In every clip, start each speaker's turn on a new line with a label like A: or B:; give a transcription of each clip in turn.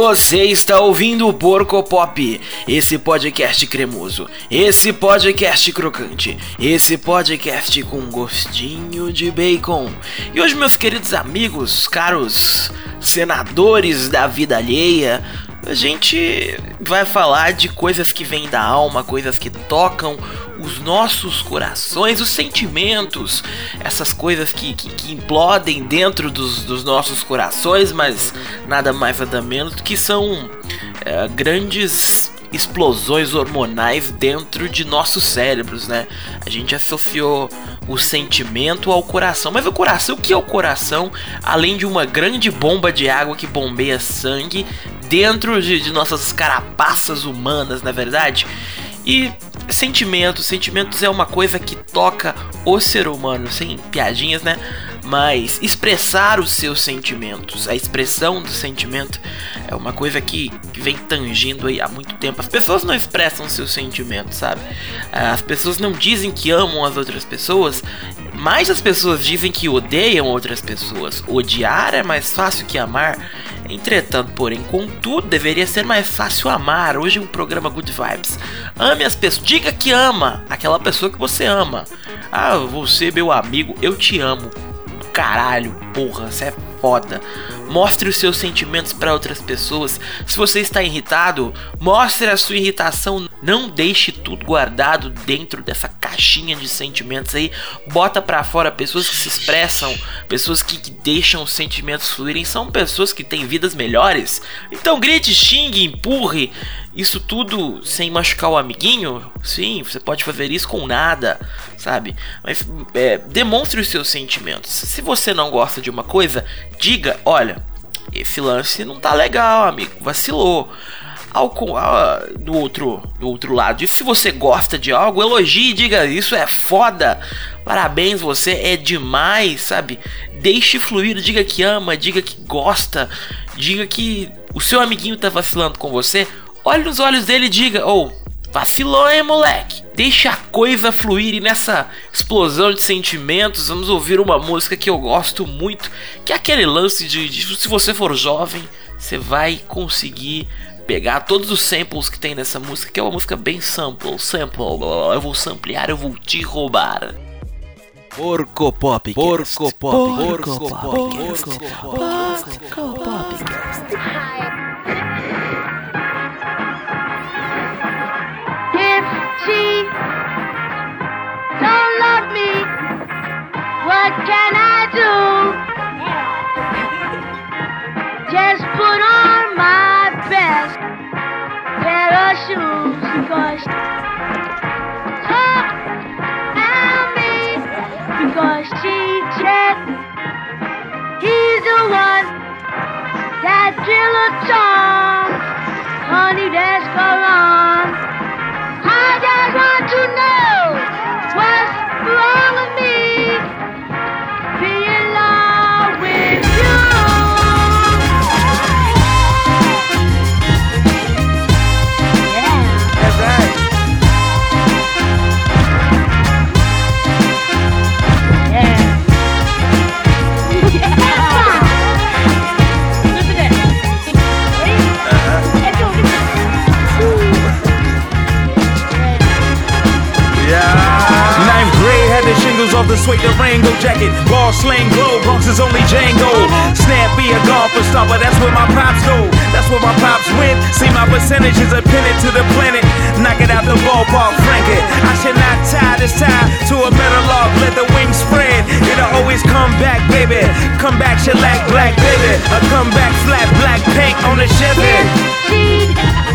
A: Você está ouvindo o Porco Pop, esse podcast cremoso, esse podcast crocante, esse podcast com gostinho de bacon. E hoje, meus queridos amigos, caros senadores da vida alheia, a gente vai falar de coisas que vêm da alma, coisas que tocam os nossos corações, os sentimentos, essas coisas que, que, que implodem dentro dos, dos, nossos corações, mas nada mais nada menos que são é, grandes explosões hormonais dentro de nossos cérebros, né? A gente associou o sentimento ao coração, mas o coração, o que é o coração? Além de uma grande bomba de água que bombeia sangue dentro de, de nossas carapaças humanas, na é verdade? E sentimentos, sentimentos é uma coisa que toca o ser humano, sem piadinhas, né? Mas expressar os seus sentimentos, a expressão do sentimento é uma coisa que, que vem tangindo aí há muito tempo. As pessoas não expressam seus sentimentos, sabe? As pessoas não dizem que amam as outras pessoas, mas as pessoas dizem que odeiam outras pessoas. Odiar é mais fácil que amar. Entretanto, porém, contudo, deveria ser mais fácil amar. Hoje é um programa Good Vibes. Ame as pessoas. Diga que ama aquela pessoa que você ama. Ah, você, meu amigo, eu te amo. Caralho, porra, você é foda. Mostre os seus sentimentos para outras pessoas. Se você está irritado, mostre a sua irritação. Não deixe tudo guardado dentro dessa caixinha de sentimentos aí. Bota para fora pessoas que se expressam, pessoas que, que deixam os sentimentos fluírem. São pessoas que têm vidas melhores. Então grite, xingue, empurre. Isso tudo sem machucar o amiguinho? Sim, você pode fazer isso com nada, sabe? Mas é, demonstre os seus sentimentos. Se você não gosta de uma coisa, diga: olha, esse lance não tá legal, amigo, vacilou. Ao, do, outro, do outro lado, se você gosta de algo, elogie e diga: Isso é foda, parabéns, você é demais, sabe? Deixe fluir, diga que ama, diga que gosta, diga que o seu amiguinho tá vacilando com você, olhe nos olhos dele e diga: Ou, oh, vacilou, hein, moleque? Deixa a coisa fluir e nessa explosão de sentimentos, vamos ouvir uma música que eu gosto muito, que é aquele lance de, de se você for jovem, você vai conseguir pegar todos os samples que tem nessa música, que é uma música bem sample, sample, eu vou samplear, eu vou te roubar.
B: Porco Pop,
A: Porco Pop, Porco
B: Pop, Porco Pop, Porco Pop.
C: What dilettante, honey, that's
D: gone. Ball slang glow, Bronx is only Django. Snappy a golfer but that's where my pops go. That's where my pops went. See my percentages are pinned to the planet. Knock it out the ballpark, frank it. I should not tie this tie to a metal log. Let the wings spread. It'll always come back, baby. Come back, shellac, black, baby. A come back, flat, black paint on the Chevy.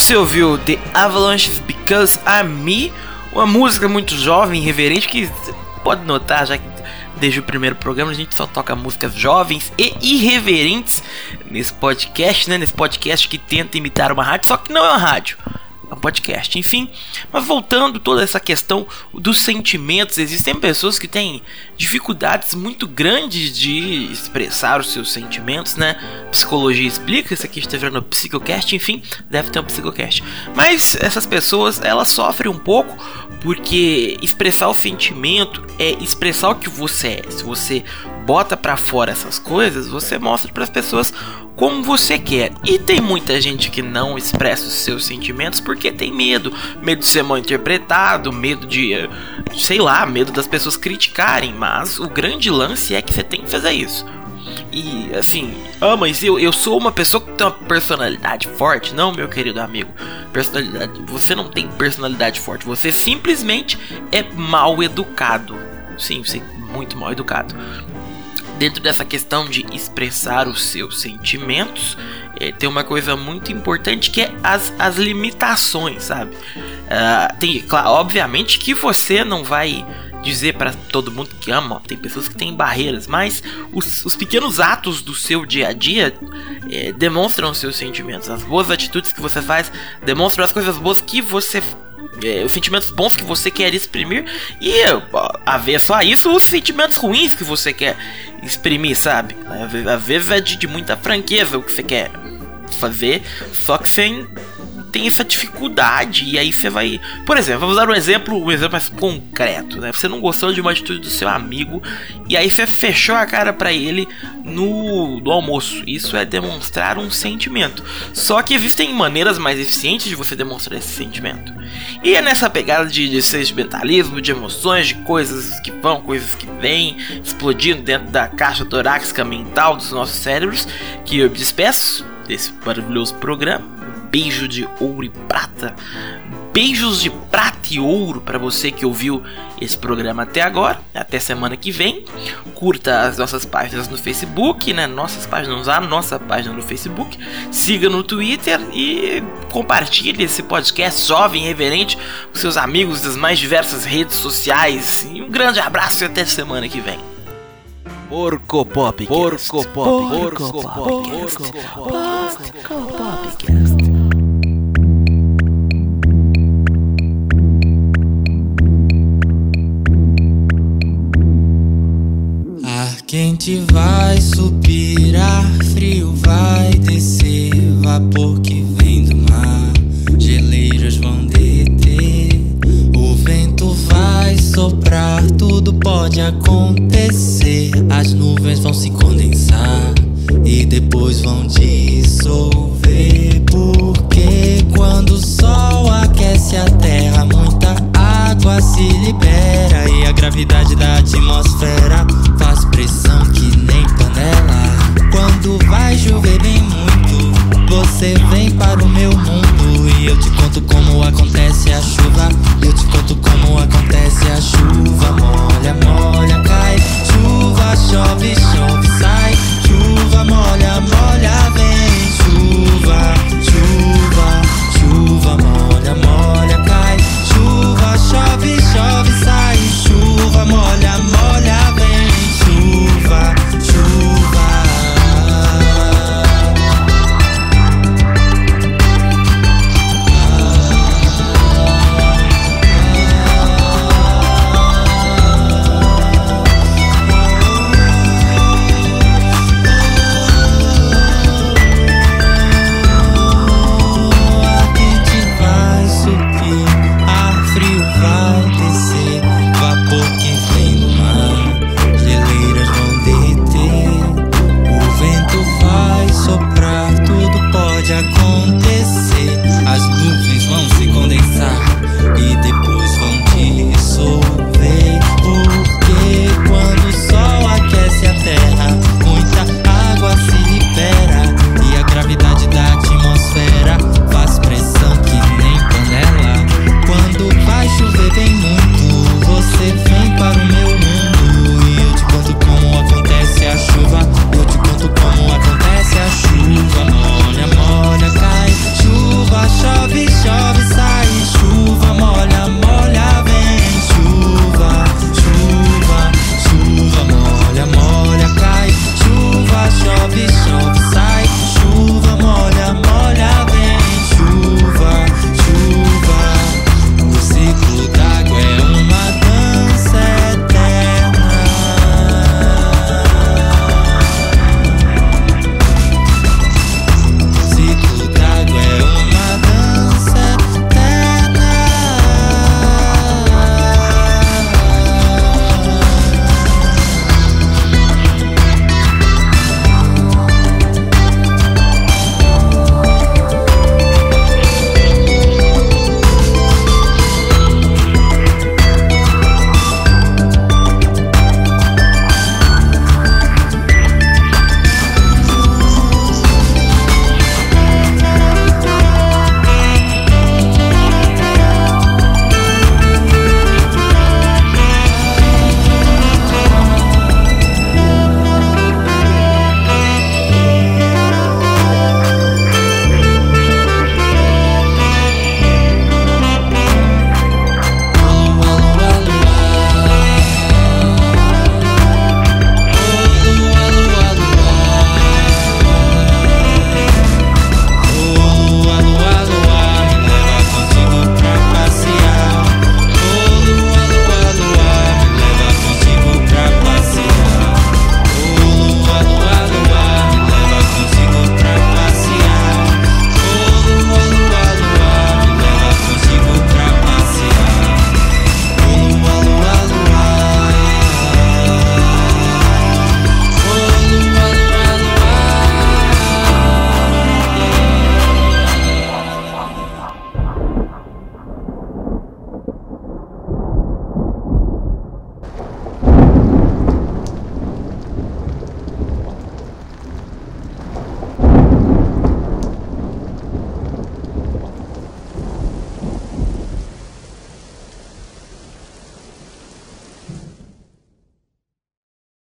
A: Você ouviu The Avalanches Because I'm Me, uma música muito jovem, irreverente, que pode notar, já que desde o primeiro programa a gente só toca músicas jovens e irreverentes nesse podcast, né? Nesse podcast que tenta imitar uma rádio, só que não é uma rádio podcast, enfim. Mas voltando toda essa questão dos sentimentos, existem pessoas que têm dificuldades muito grandes de expressar os seus sentimentos, né? Psicologia explica, isso aqui está virando psicocast, enfim, deve ter um psicocast. Mas essas pessoas, elas sofrem um pouco porque expressar o sentimento é expressar o que você é. Se você bota para fora essas coisas, você mostra para as pessoas como você quer. E tem muita gente que não expressa os seus sentimentos porque tem medo, medo de ser mal interpretado, medo de, sei lá, medo das pessoas criticarem, mas o grande lance é que você tem que fazer isso. E assim, ah, mas eu, eu sou uma pessoa que tem uma personalidade forte. Não, meu querido amigo. Personalidade. Você não tem personalidade forte. Você simplesmente é mal educado. Sim, você é muito mal educado dentro dessa questão de expressar os seus sentimentos, é, tem uma coisa muito importante que é as, as limitações, sabe? Uh, tem, claro, obviamente que você não vai dizer para todo mundo que ama, tem pessoas que têm barreiras, mas os, os pequenos atos do seu dia a dia é, demonstram os seus sentimentos, as boas atitudes que você faz demonstram as coisas boas que você é, os sentimentos bons que você quer exprimir e a ver só isso, os sentimentos ruins que você quer exprimir, sabe? Às vezes é de, de muita franqueza o que você quer fazer, só que sem tem essa dificuldade e aí você vai, por exemplo, vamos dar um exemplo, um exemplo mais concreto, né? Você não gostou de uma atitude do seu amigo e aí você fechou a cara para ele no, no almoço. Isso é demonstrar um sentimento. Só que existem maneiras mais eficientes de você demonstrar esse sentimento. E é nessa pegada de, de sentimentalismo, de emoções, de coisas que vão, coisas que vêm, explodindo dentro da caixa torácica mental dos nossos cérebros, que eu despeço desse maravilhoso programa beijo de ouro e prata. Beijos de prata e ouro para você que ouviu esse programa até agora. Até semana que vem. Curta as nossas páginas no Facebook, né? Nossas páginas, a nossa página no Facebook. Siga no Twitter e compartilhe esse podcast jovem e reverente com seus amigos das mais diversas redes sociais. E um grande abraço e até semana que vem.
B: Porco Pop. Porco Pop. Porco Pop. Porco Pop. Porco Pop.
E: Quente vai subir, ar frio vai descer, vapor que vem do mar, geleiras vão deter, o vento vai soprar, tudo pode acontecer, as nuvens vão se condensar e depois vão dissolver, porque quando o sol aquece a terra, muita água se libera e a gravidade da atmosfera faz pressão que nem panela. Quando vai chover bem muito, você vem para o meu mundo e eu te conto como acontece a chuva. Eu te conto como acontece.